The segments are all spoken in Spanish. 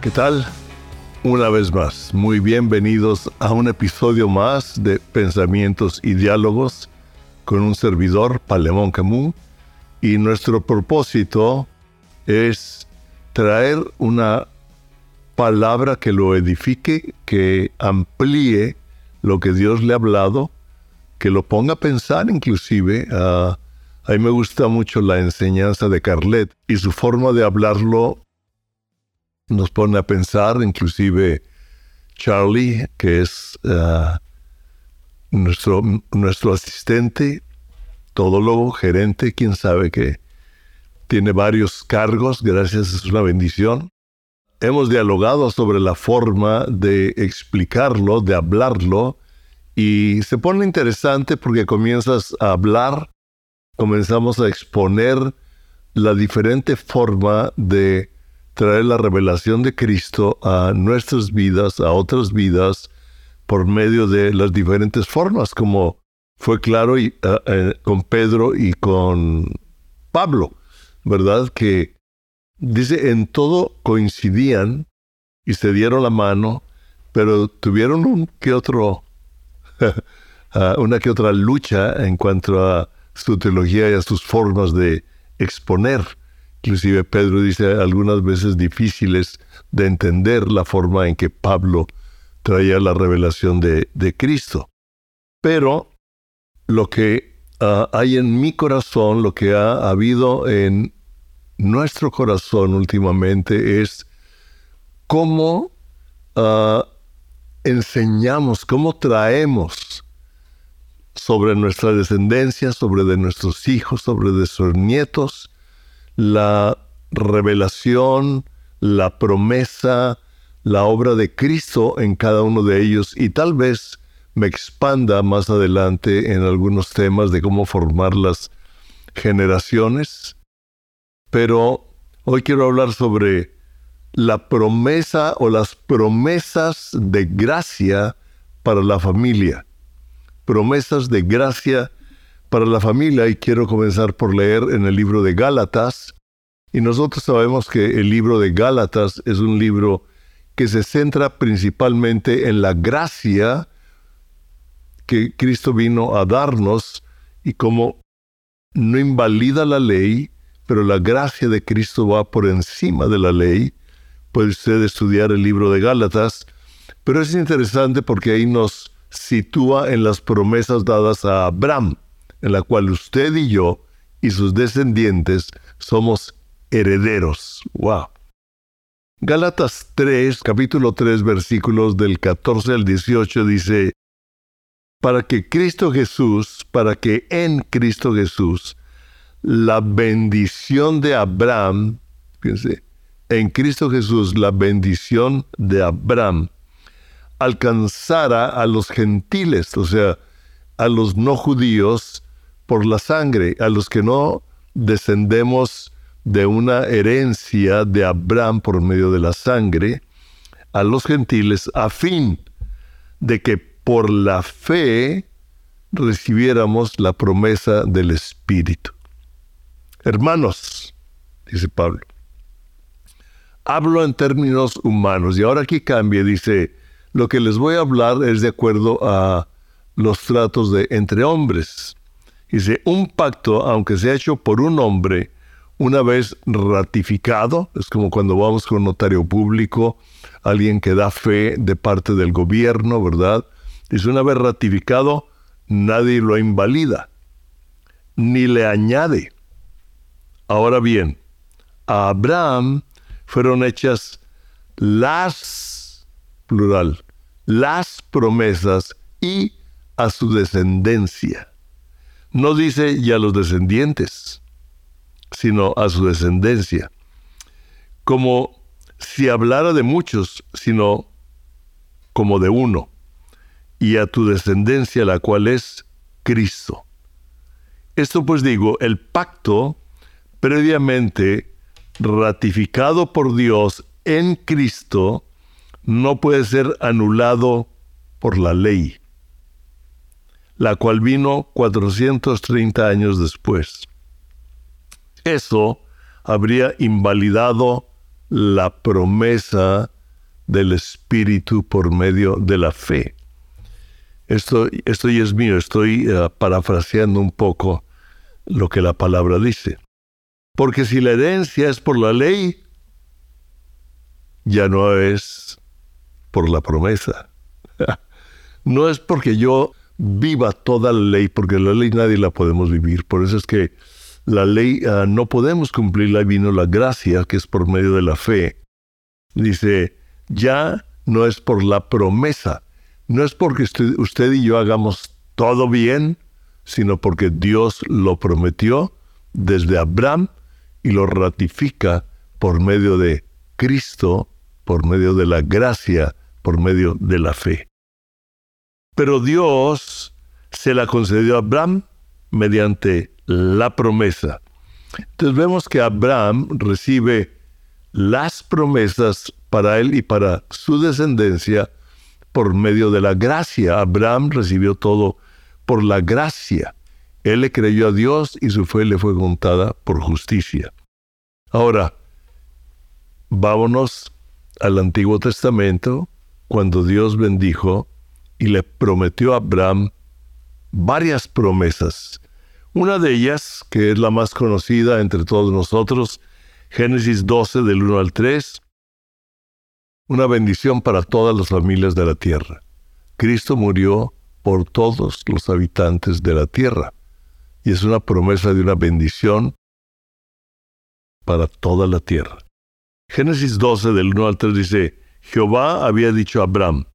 ¿Qué tal? Una vez más, muy bienvenidos a un episodio más de Pensamientos y Diálogos con un servidor, Palemón Camus, y nuestro propósito es traer una palabra que lo edifique, que amplíe lo que Dios le ha hablado, que lo ponga a pensar inclusive. a mí me gusta mucho la enseñanza de Carlet y su forma de hablarlo nos pone a pensar, inclusive Charlie, que es uh, nuestro, nuestro asistente, todólogo, gerente, quién sabe que tiene varios cargos, gracias, es una bendición. Hemos dialogado sobre la forma de explicarlo, de hablarlo, y se pone interesante porque comienzas a hablar, comenzamos a exponer la diferente forma de traer la revelación de Cristo a nuestras vidas, a otras vidas, por medio de las diferentes formas, como fue claro y, eh, con Pedro y con Pablo, ¿verdad? Que dice, en todo coincidían y se dieron la mano, pero tuvieron ah, una que otra lucha en cuanto a su teología y a sus formas de exponer. Inclusive Pedro dice algunas veces difíciles de entender la forma en que Pablo traía la revelación de, Cristo. Pero lo que ah, hay en mi corazón, lo que ha habido en nuestro corazón últimamente es cómo ah, enseñamos, cómo traemos sobre nuestra descendencia, sobre de nuestros hijos, sobre de nuestros nietos, la revelación, la promesa, la obra de Cristo en cada uno de ellos y tal vez me expanda más adelante en algunos temas de cómo formar las generaciones. Pero hoy quiero hablar sobre la promesa o las promesas de gracia para la familia. Promesas de gracia para la familia y quiero comenzar por leer en el libro de Gálatas. Y nosotros sabemos que el libro de Gálatas es un libro que se centra principalmente en la gracia que Cristo vino a darnos y como no invalida la ley, pero la gracia de Cristo va por encima de la ley. Puede usted estudiar el libro de Gálatas, pero es interesante porque ahí nos sitúa en las promesas dadas a Abraham en la cual usted y yo y sus descendientes somos herederos. ¡Wow! Gálatas 3, capítulo 3, versículos del 14 al 18 dice, para que Cristo Jesús, para que en Cristo Jesús, la bendición de Abraham, fíjense, en Cristo Jesús, la bendición de Abraham alcanzara a los gentiles, o sea, a los no judíos, por la sangre, a los que no descendemos de una herencia de Abraham por medio de la sangre, a los gentiles, a fin de que por la fe recibiéramos la promesa del Espíritu. Hermanos, dice Pablo, hablo en términos humanos y ahora aquí cambia, dice, lo que les voy a hablar es de acuerdo a los tratos de entre hombres. Dice, un pacto, aunque sea hecho por un hombre, una vez ratificado, es como cuando vamos con un notario público, alguien que da fe de parte del gobierno, ¿verdad? Dice, una vez ratificado, nadie lo invalida, ni le añade. Ahora bien, a Abraham fueron hechas las, plural, las promesas y a su descendencia. No dice ya los descendientes, sino a su descendencia. Como si hablara de muchos, sino como de uno, y a tu descendencia, la cual es Cristo. Esto pues digo, el pacto previamente ratificado por Dios en Cristo no puede ser anulado por la ley la cual vino 430 años después. Eso habría invalidado la promesa del Espíritu por medio de la fe. Esto, esto ya es mío, estoy eh, parafraseando un poco lo que la palabra dice. Porque si la herencia es por la ley, ya no es por la promesa. no es porque yo viva toda la ley, porque la ley nadie la podemos vivir. Por eso es que la ley ah, no podemos cumplirla, vino la gracia, que es por medio de la fe. Dice, ya no es por la promesa, no es porque usted y yo hagamos todo bien, sino porque Dios lo prometió desde Abraham y lo ratifica por medio de Cristo, por medio de la gracia, por medio de la fe. Pero Dios se la concedió a Abraham mediante la promesa. Entonces vemos que Abraham recibe las promesas para él y para su descendencia por medio de la gracia. Abraham recibió todo por la gracia. Él le creyó a Dios y su fe le fue contada por justicia. Ahora, vámonos al Antiguo Testamento, cuando Dios bendijo y le prometió a Abraham varias promesas. Una de ellas, que es la más conocida entre todos nosotros, Génesis 12 del 1 al 3, una bendición para todas las familias de la tierra. Cristo murió por todos los habitantes de la tierra y es una promesa de una bendición para toda la tierra. Génesis 12 del 1 al 3 dice, Jehová había dicho a Abraham,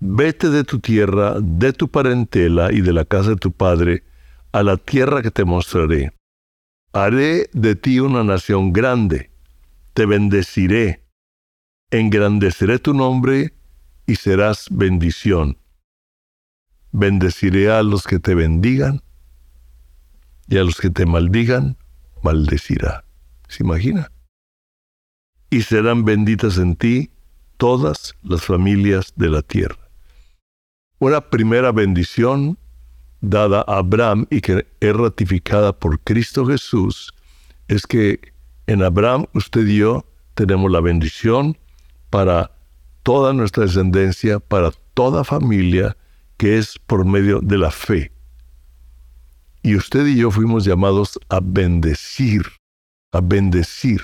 vete de tu tierra, de tu parentela y de la casa de tu padre, a la tierra que te mostraré. Haré de ti una nación grande, te bendeciré, engrandeceré tu nombre y serás bendición. Bendeciré a los que te bendigan y a los que te maldigan, maldecirá. ¿Se imagina? Y serán benditas en ti todas las familias de la tierra. Una primera bendición dada a Abraham y que es ratificada por Cristo Jesús es que en Abraham usted y yo tenemos la bendición para toda nuestra descendencia, para toda familia, que es por medio de la fe. Y usted y yo fuimos llamados a bendecir, a bendecir.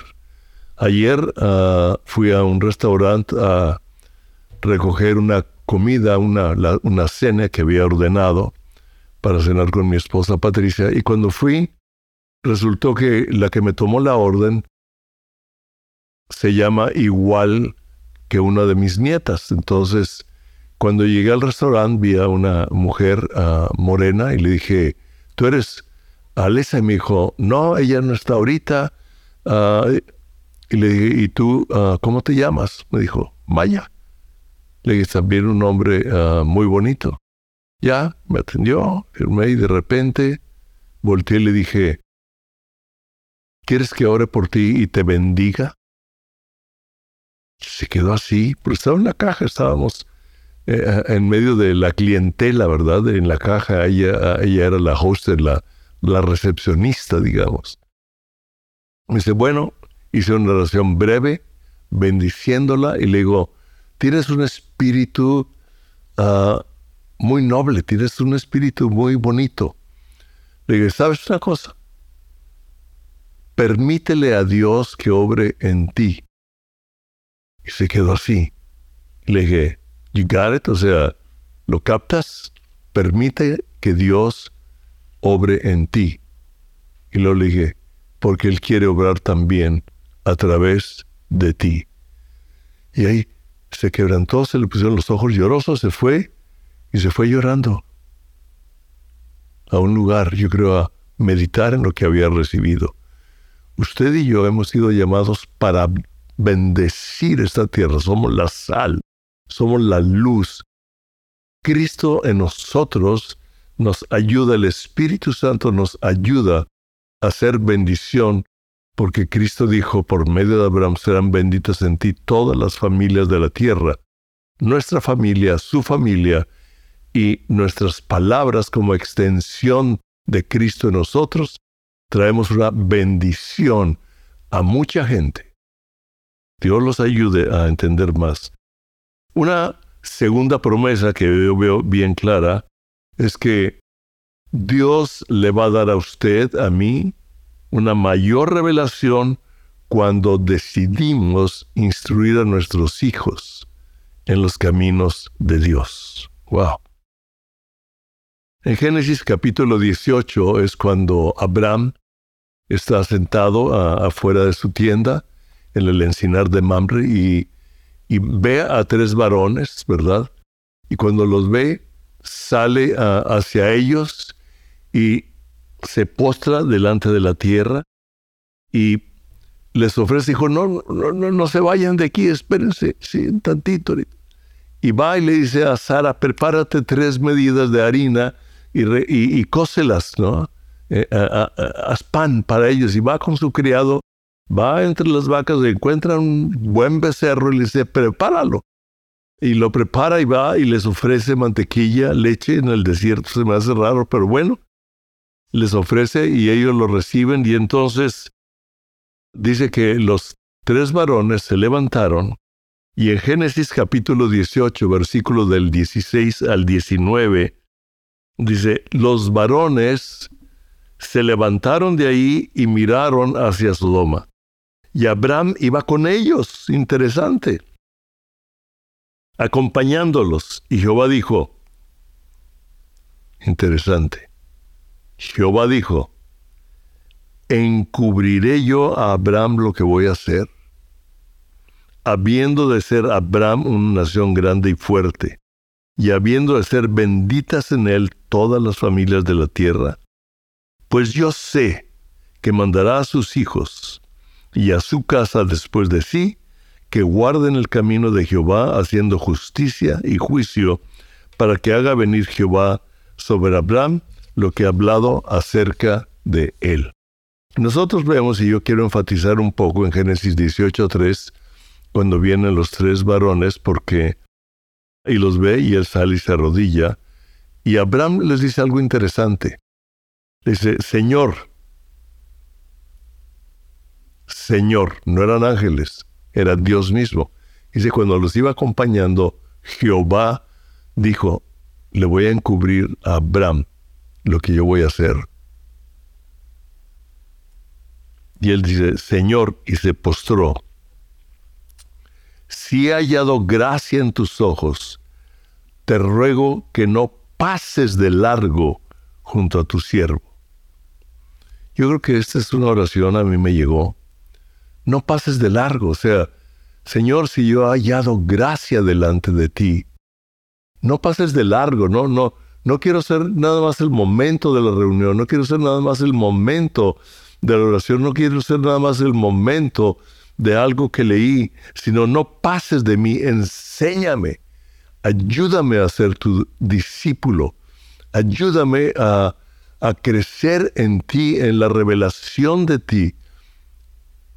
Ayer ah, fui a un restaurante a recoger una comida, una, una cena que había ordenado para cenar con mi esposa Patricia. Y cuando fui, resultó que la que me tomó la orden se llama igual que una de mis nietas. Entonces, cuando llegué al restaurante, vi a una mujer ah, morena y le dije, ¿tú eres Alesa? Y me dijo, no, ella no está ahorita. Ah, y le dije, ¿y tú ah, cómo te llamas? Me dijo, Maya. Le dije, también un nombre muy bonito. Ya, me atendió, firmé y de repente volteé y le dije, ¿quieres que ore por ti y te bendiga? Se quedó así, pero estaba en la caja, estábamos eh, en medio de la clientela, ¿verdad? En la caja, ella, ella era la host, la, la recepcionista, digamos. Me dice, bueno, hice una oración breve, bendiciéndola, y le digo, tienes un espíritu uh, muy noble, tienes un espíritu muy bonito. Le dije, ¿sabes una cosa? Permítele a Dios que obre en ti. Y se quedó así. Le dije, you got it? O sea, ¿lo captas? Permite que Dios obre en ti. Y lo dije, porque Él quiere obrar también a través de ti. Y ahí se quebrantó, se le pusieron los ojos llorosos, se fue y se fue llorando a un lugar, yo creo, a meditar en lo que había recibido. Usted y yo hemos sido llamados para bendecir esta tierra. Somos la sal, somos la luz. Cristo en nosotros nos ayuda, el Espíritu Santo nos ayuda a hacer bendición, porque Cristo dijo, por medio de Abraham serán benditas en ti todas las familias de la tierra. Nuestra familia, su familia, y nuestras palabras como extensión de Cristo en nosotros, traemos una bendición a mucha gente. Dios los ayude a entender más. Una segunda promesa que yo veo bien clara es que Dios le va a dar a usted, a mí, una mayor revelación cuando decidimos instruir a nuestros hijos en los caminos de Dios. Wow. En Génesis capítulo 18 es cuando Abraham está sentado afuera de su tienda en el encinar de Mamre y, ve a tres varones, ¿verdad? Y cuando los ve, sale hacia ellos y se postra delante de la tierra y les ofrece, dijo, no, no, no, no se vayan de aquí, espérense, sí, un tantito. Y va y le dice a Sara, prepárate tres medidas de harina y, y, cócelas, ¿no? Eh, haz pan para ellos. Y va con su criado, va entre las vacas, encuentra un buen becerro y le dice, prepáralo. Y lo prepara y va y les ofrece mantequilla, leche en el desierto. Se me hace raro, pero bueno, les ofrece y ellos lo reciben y entonces dice que los tres varones se levantaron y en Génesis capítulo 18, versículo del 16 al 19, dice, los varones se levantaron de ahí y miraron hacia Sodoma. Y Abraham iba con ellos, interesante, acompañándolos. Y Jehová dijo, interesante, Jehová dijo, ¿encubriré yo a Abraham lo que voy a hacer? Habiendo de ser Abraham una nación grande y fuerte, y habiendo de ser benditas en él todas las familias de la tierra, pues yo sé que mandará a sus hijos y a su casa después de sí, que guarden el camino de Jehová haciendo justicia y juicio, para que haga venir Jehová sobre Abraham lo que ha hablado acerca de él. Nosotros vemos, y yo quiero enfatizar un poco en Génesis 18.3, cuando vienen los tres varones, porque, y los ve, y él sale y se arrodilla, y Abraham les dice algo interesante. Dice, Señor, Señor, no eran ángeles, era Dios mismo. Dice, cuando los iba acompañando, Jehová dijo, le voy a encubrir a Abraham lo que yo voy a hacer. Y él dice, Señor, y se postró. Si he hallado gracia en tus ojos, te ruego que no pases de largo junto a tu siervo. Yo creo que esta es una oración, a mí me llegó. No pases de largo, o sea, Señor, si yo he hallado gracia delante de ti, no pases de largo, no, no, no quiero ser nada más el momento de la reunión, no quiero ser nada más el momento de la oración, no quiero ser nada más el momento de algo que leí, sino no pases de mí, enséñame, ayúdame a ser tu discípulo, ayúdame a, a crecer en ti, en la revelación de ti.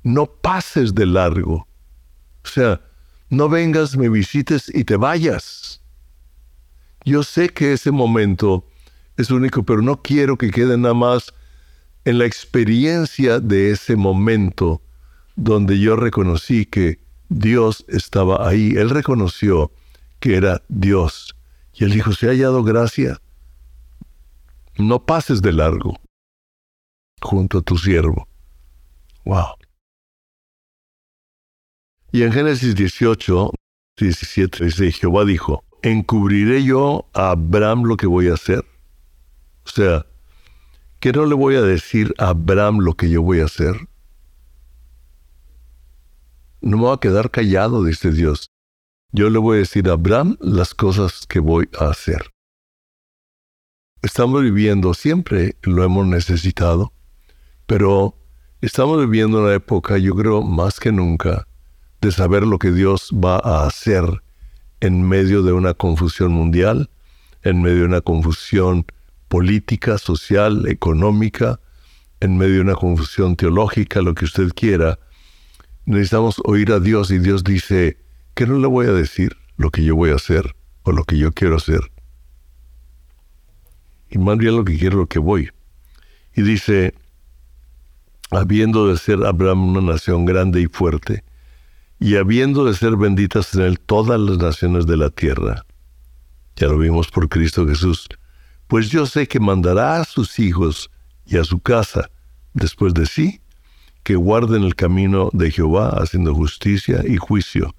No pases de largo. O sea, no vengas, me visites y te vayas. Yo sé que ese momento es único, pero no quiero que quede nada más en la experiencia de ese momento donde yo reconocí que Dios estaba ahí. Él reconoció que era Dios. Y él dijo, se ha hallado gracia. No pases de largo junto a tu siervo. Wow. Y en Génesis 18, 17 dice, Jehová dijo, ¿encubriré yo a Abraham lo que voy a hacer? O sea, ¿qué no le voy a decir a Abraham lo que yo voy a hacer? No me voy a quedar callado, dice Dios. Yo le voy a decir a Abraham las cosas que voy a hacer. Estamos viviendo, siempre lo hemos necesitado, pero estamos viviendo una época, yo creo, más que nunca, de saber lo que Dios va a hacer en medio de una confusión mundial, en medio de una confusión política, social, económica, en medio de una confusión teológica, lo que usted quiera. Necesitamos oír a Dios y Dios dice, que no le voy a decir lo que yo voy a hacer o lo que yo quiero hacer. Y más bien lo que quiero, lo que voy. Y dice, habiendo de ser Abraham una nación grande y fuerte, y habiendo de ser benditas en él todas las naciones de la tierra. Ya lo vimos por Cristo Jesús. Pues yo sé que mandará a sus hijos y a su casa después de sí, que guarden el camino de Jehová haciendo justicia y juicio,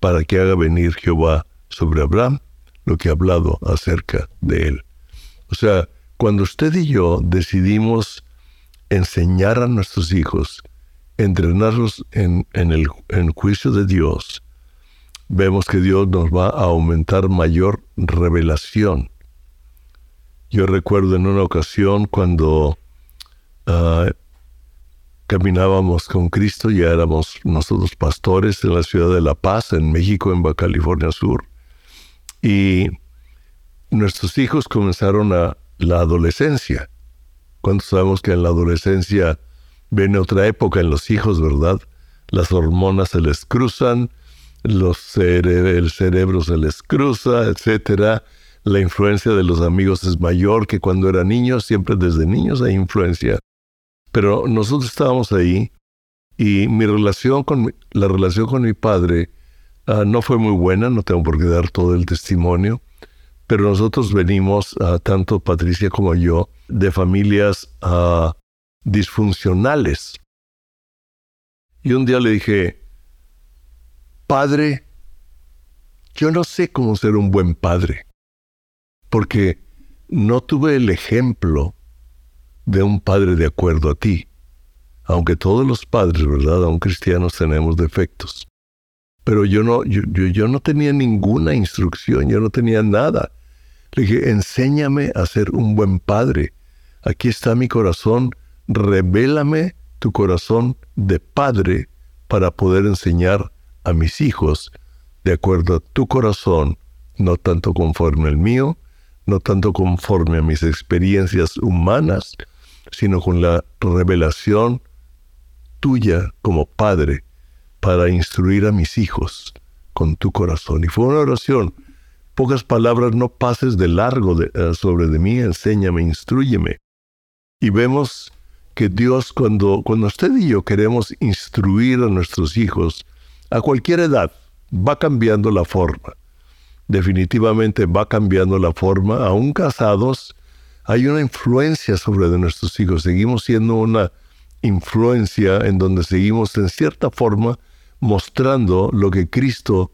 para que haga venir Jehová sobre Abraham lo que ha hablado acerca de él. O sea, cuando usted y yo decidimos enseñar a nuestros hijos, entrenarlos en, el en juicio de Dios, vemos que Dios nos va a aumentar mayor revelación. Yo recuerdo en una ocasión cuando ah, caminábamos con Cristo, ya éramos nosotros pastores en la ciudad de La Paz, en México, en Baja California Sur, y nuestros hijos comenzaron a la adolescencia. Cuando sabemos que en la adolescencia viene otra época en los hijos, ¿verdad? Las hormonas se les cruzan, el cerebro se les cruza, etcétera. La influencia de los amigos es mayor que cuando eran niños, siempre desde niños hay influencia. Pero nosotros estábamos ahí y mi relación con la relación con mi padre ah, no fue muy buena, no tengo por qué dar todo el testimonio, pero nosotros venimos, uh, tanto Patricia como yo, de familias ah, disfuncionales. Y un día le dije, padre, yo no sé cómo ser un buen padre, porque no tuve el ejemplo de un padre de acuerdo a ti, aunque todos los padres, ¿verdad? Aun cristianos tenemos defectos. Pero yo no, yo, yo no tenía ninguna instrucción, yo no tenía nada. Le dije, enséñame a ser un buen padre. Aquí está mi corazón, revélame tu corazón de padre para poder enseñar a mis hijos de acuerdo a tu corazón, no tanto conforme al mío, no tanto conforme a mis experiencias humanas, sino con la revelación tuya como padre para instruir a mis hijos con tu corazón. Y fue una oración. Pocas palabras, no pases de largo eh, sobre de mí, enséñame, instruyeme. Y vemos que Dios, cuando, cuando usted y yo queremos instruir a nuestros hijos, a cualquier edad, va cambiando la forma. Definitivamente va cambiando la forma. Aún casados, hay una influencia sobre de nuestros hijos. Seguimos siendo una influencia en donde seguimos en cierta forma mostrando lo que Cristo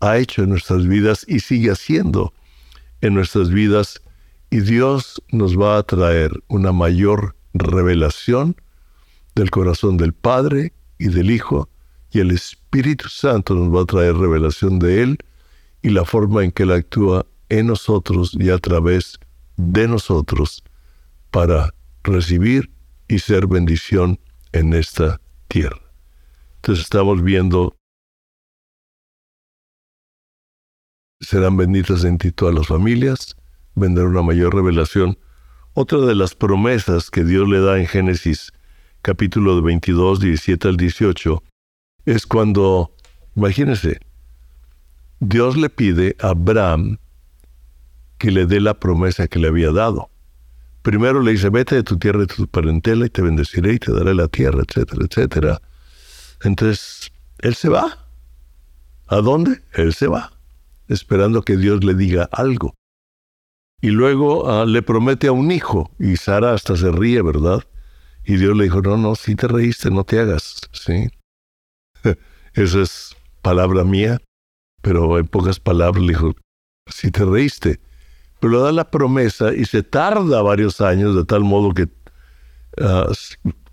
ha hecho en nuestras vidas y sigue haciendo en nuestras vidas. Y Dios nos va a traer una mayor revelación del corazón del Padre y del Hijo y el Espíritu Santo nos va a traer revelación de Él y la forma en que Él actúa en nosotros y a través de nosotros para recibir y ser bendición en esta tierra. Entonces estamos viendo, serán benditas en ti todas las familias, vendrá una mayor revelación. Otra de las promesas que Dios le da en Génesis capítulo 22, 17 al 18, es cuando, imagínense, Dios le pide a Abraham que le dé la promesa que le había dado. Primero le dice, vete de tu tierra y de tu parentela y te bendeciré y te daré la tierra, etcétera, etcétera. Entonces, él se va. ¿A dónde? Él se va, esperando que Dios le diga algo. Y luego ah, le promete a un hijo, y Sara hasta se ríe, ¿verdad? Y Dios le dijo, no, no, si te reíste, no te hagas, ¿sí? Esa es palabra mía, pero en pocas palabras le dijo, si te reíste. Pero da la promesa y se tarda varios años, de tal modo que ah,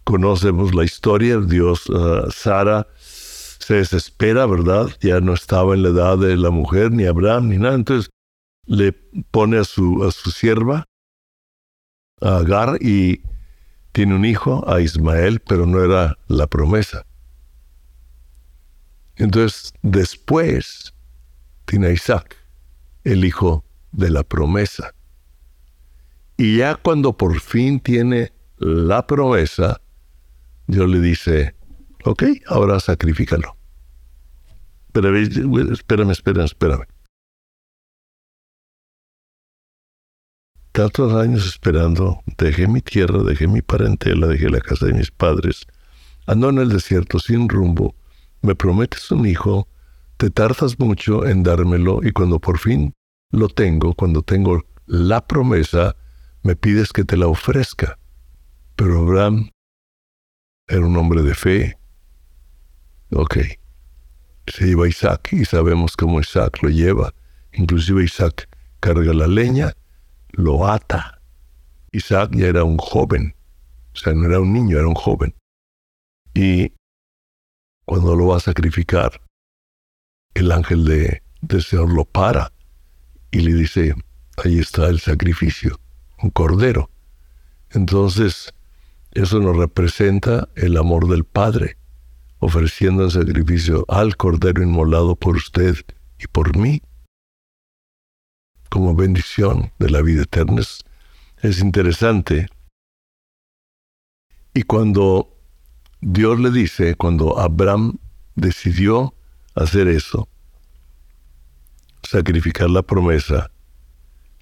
conocemos la historia. Dios, ah, Sara se desespera, ¿verdad? Ya no estaba en la edad de la mujer, ni Abraham, ni nada. Entonces le pone a su, a su sierva, a Agar, y tiene un hijo, a Ismael, pero no era la promesa. Entonces, después tiene a Isaac, el hijo de la promesa. Y ya cuando por fin tiene la promesa, Dios le dice, ok, ahora sacrifícalo. Pero espérame, espérame, espérame. Tantos años esperando, dejé mi tierra, dejé mi parentela, dejé la casa de mis padres, ando en el desierto sin rumbo, me prometes un hijo, te tardas mucho en dármelo y cuando por fin lo tengo, cuando tengo la promesa, me pides que te la ofrezca. Pero Abraham era un hombre de fe. Ok. Se lleva Isaac y sabemos cómo Isaac lo lleva. Inclusive Isaac carga la leña, lo ata. Isaac ya era un joven. O sea, no era un niño, era un joven. Y cuando lo va a sacrificar, el ángel de, del Señor lo para y le dice, ahí está el sacrificio, un cordero. Entonces, eso nos representa el amor del Padre, ofreciendo el sacrificio al cordero inmolado por usted y por mí, como bendición de la vida eterna. Es, interesante. Y cuando Dios le dice, cuando Abraham decidió hacer eso, sacrificar la promesa,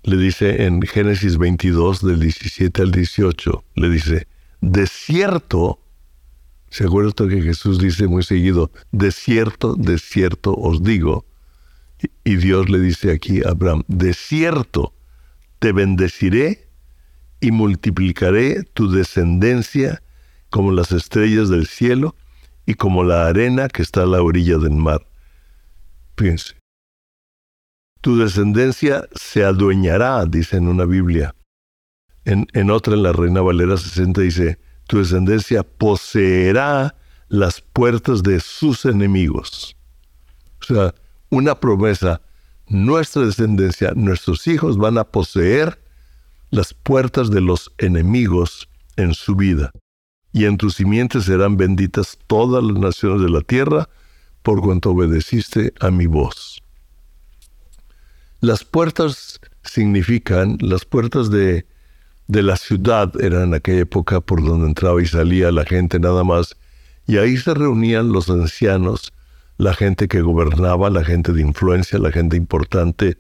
le dice en Génesis 22 del 17 al 18, le dice, de cierto, se acuerda que Jesús dice muy seguido, de cierto, de cierto os digo, y Dios le dice aquí a Abraham, de cierto te bendeciré y multiplicaré tu descendencia como las estrellas del cielo y como la arena que está a la orilla del mar. Fíjense, tu descendencia se adueñará, dice en una Biblia. En, en otra, en la Reina Valera 60, dice, tu descendencia poseerá las puertas de sus enemigos. O sea, una promesa, nuestra descendencia, nuestros hijos van a poseer las puertas de los enemigos en su vida. Y en tus simientes serán benditas todas las naciones de la tierra, por cuanto obedeciste a mi voz. Las puertas significan, las puertas de, de la ciudad eran en aquella época por donde entraba y salía la gente nada más, y ahí se reunían los ancianos, la gente que gobernaba, la gente de influencia, la gente importante,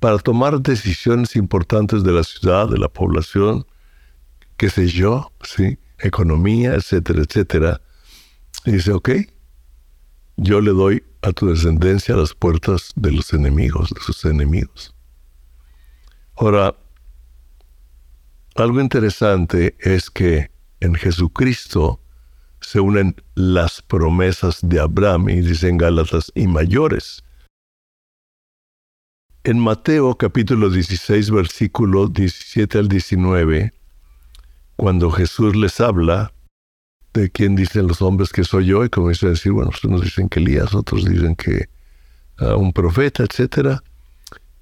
para tomar decisiones importantes de la ciudad, de la población, qué sé yo, sí, economía, etcétera, etcétera. Y dice, ok, yo le doy a tu descendencia las puertas de los enemigos, de sus enemigos. Ahora, algo interesante es que en Jesucristo se unen las promesas de Abraham y dicen Gálatas y mayores. En Mateo capítulo 16 versículo 17 al 19, cuando Jesús les habla, de quién dicen los hombres que soy yo, y comienza a decir, bueno, unos dicen que Elías, otros dicen que ah, un profeta, etc.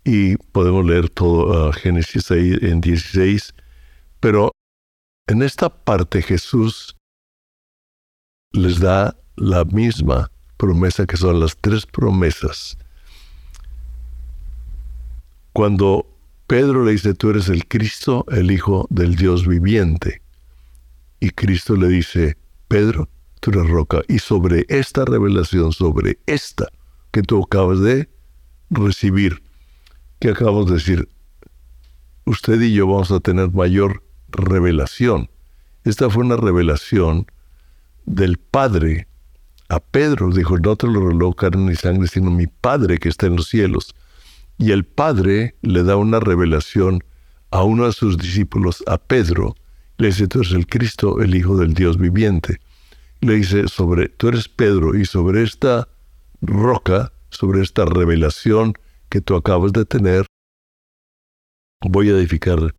Y podemos leer todo uh, Génesis ahí en 16, pero en esta parte Jesús les da la misma promesa que son las tres promesas. Cuando Pedro le dice, tú eres el Cristo, el Hijo del Dios viviente. Y Cristo le dice, Pedro, tú eres roca. Y sobre esta revelación, sobre esta que tú acabas de recibir, que acabamos de decir, usted y yo vamos a tener mayor revelación. Esta fue una revelación del Padre a Pedro. Dijo, no te lo reveló carne ni sangre, sino mi Padre que está en los cielos. Y el Padre le da una revelación a uno de sus discípulos, a Pedro, le dice, tú eres el Cristo, el Hijo del Dios viviente. Le dice, sobre, tú eres Pedro y sobre esta roca, sobre esta revelación que tú acabas de tener, voy a edificar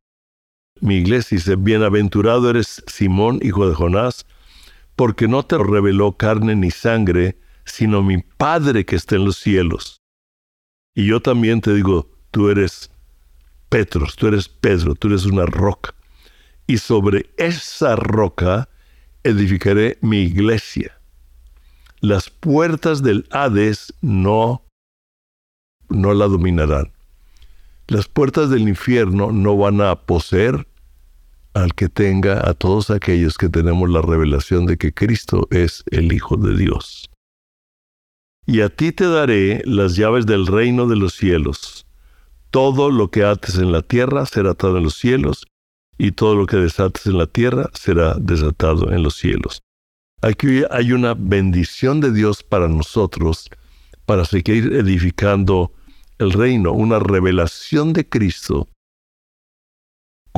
mi iglesia. Dice, bienaventurado eres Simón, hijo de Jonás, porque no te reveló carne ni sangre, sino mi Padre que está en los cielos. Y yo también te digo, tú eres Petros, tú eres Pedro, tú eres una roca. Y sobre esa roca edificaré mi iglesia. Las puertas del Hades no, no la dominarán. Las puertas del infierno no van a poseer al que tenga a todos aquellos que tenemos la revelación de que Cristo es el Hijo de Dios y a ti te daré las llaves del reino de los cielos. Todo lo que ates en la tierra será atado en los cielos, y todo lo que desates en la tierra será desatado en los cielos. Aquí hay una bendición de Dios para nosotros, para seguir edificando el reino, una revelación de Cristo.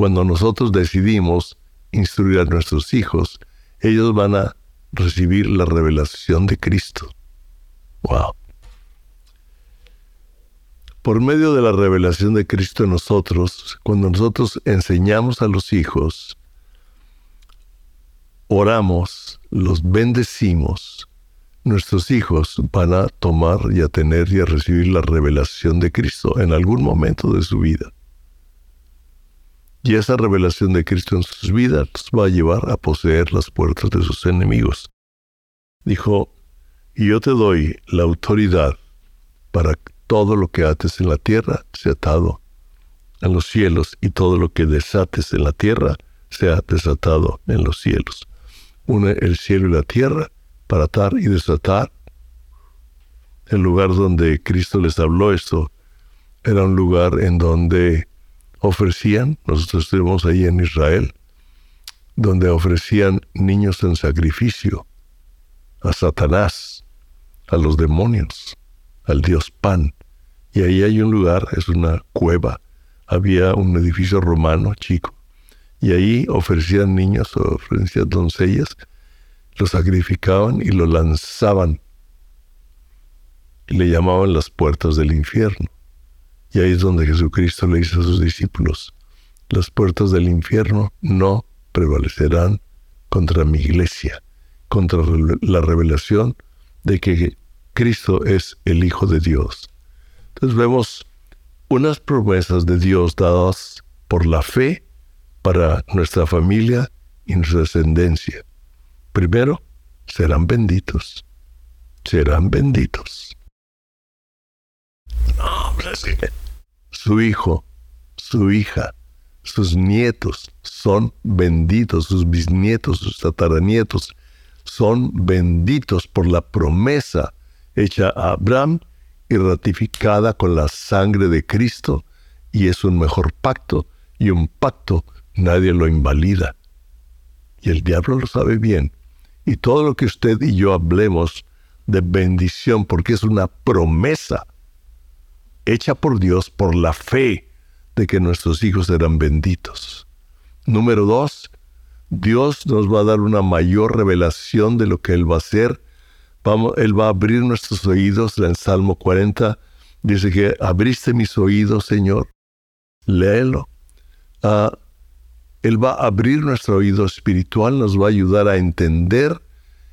Cuando nosotros decidimos instruir a nuestros hijos, ellos van a recibir la revelación de Cristo. Wow. Por medio de la revelación de Cristo en nosotros, cuando nosotros enseñamos a los hijos, oramos, los bendecimos, nuestros hijos van a tomar y a tener y a recibir la revelación de Cristo en algún momento de su vida. Y esa revelación de Cristo en sus vidas va a llevar a poseer las puertas de sus enemigos. Dijo, y yo te doy la autoridad para todo lo que ates en la tierra sea atado en los cielos y todo lo que desates en la tierra sea desatado en los cielos. Une el cielo y la tierra para atar y desatar. El lugar donde Cristo les habló esto era un lugar en donde ofrecían, nosotros estuvimos ahí en Israel, donde ofrecían niños en sacrificio a Satanás, a los demonios, al dios Pan. Y ahí hay un lugar, es una cueva. Había un edificio romano chico. Y ahí ofrecían niños, ofrecían doncellas, lo sacrificaban y lo lanzaban. Y le llamaban las puertas del infierno. Y ahí es donde Jesucristo le dice a sus discípulos, las puertas del infierno no prevalecerán contra mi iglesia, contra la revelación de que Cristo es el Hijo de Dios. Entonces vemos unas promesas de Dios dadas por la fe para nuestra familia y nuestra descendencia. Primero, serán benditos. Serán benditos. Su hijo, su hija, sus nietos son benditos, sus bisnietos, sus tataranietos son benditos por la promesa hecha a Abraham y ratificada con la sangre de Cristo, y es un mejor pacto, y un pacto nadie lo invalida. Y el diablo lo sabe bien. Y todo lo que usted y yo hablemos de bendición, porque es una promesa hecha por Dios por la fe de que nuestros hijos serán benditos. Número dos, Dios nos va a dar una mayor revelación de lo que Él va a hacer. Vamos, él va a abrir nuestros oídos. En Salmo 40 dice que abriste mis oídos, Señor. Léelo. Ah, él va a abrir nuestro oído espiritual, nos va a ayudar a entender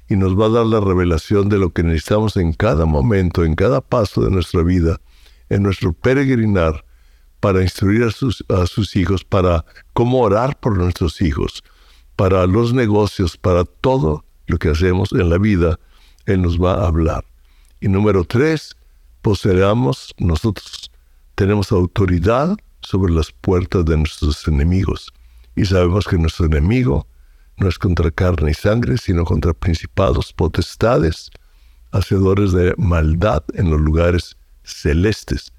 y nos va a dar la revelación de lo que necesitamos en cada momento, en cada paso de nuestra vida en nuestro peregrinar para instruir a sus, a sus hijos, para cómo orar por nuestros hijos, para los negocios, para todo lo que hacemos en la vida, Él nos va a hablar. Y número tres, poseamos, nosotros tenemos autoridad sobre las puertas de nuestros enemigos. Y sabemos que nuestro enemigo no es contra carne y sangre, sino contra principados, potestades, hacedores de maldad en los lugares celestes.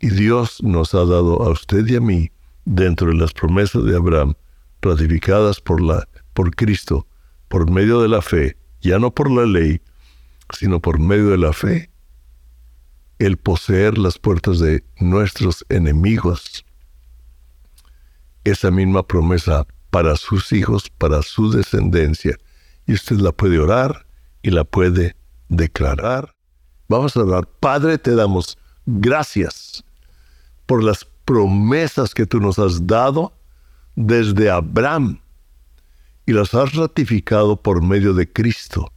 Y Dios nos ha dado a usted y a mí, dentro de las promesas de Abraham, ratificadas por, la, por Cristo, por medio de la fe, ya no por la ley, sino por medio de la fe, el poseer las puertas de nuestros enemigos. Esa misma promesa para sus hijos, para su descendencia. Y usted la puede orar y la puede declarar Vamos a orar. Padre, te damos gracias por las promesas que tú nos has dado desde Abraham y las has ratificado por medio de Cristo.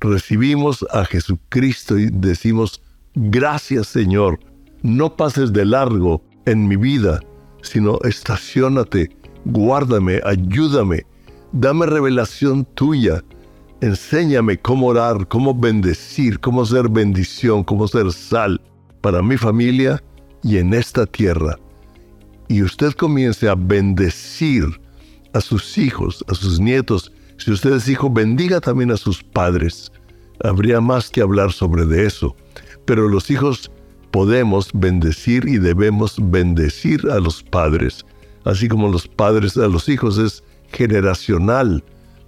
Recibimos a Jesucristo y decimos, gracias Señor, no pases de largo en mi vida, sino estacionate, guárdame, ayúdame, dame revelación tuya Enséñame cómo orar, cómo bendecir, cómo ser bendición, cómo ser sal para mi familia y en esta tierra. Y usted comience a bendecir a sus hijos, a sus nietos. Si usted es hijo, bendiga también a sus padres. Habría más que hablar sobre de eso. Pero los hijos podemos bendecir y debemos bendecir a los padres. Así como los padres a los hijos es generacional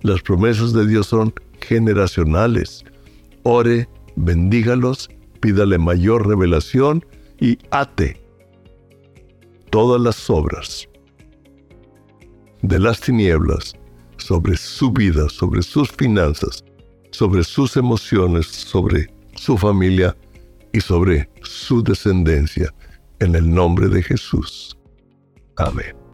Las promesas de Dios son generacionales. Ore, bendígalos, pídale mayor revelación y ate todas las obras de las tinieblas sobre su vida, sobre sus finanzas, sobre sus emociones, sobre su familia y sobre su descendencia, en el nombre de Jesús. Amén.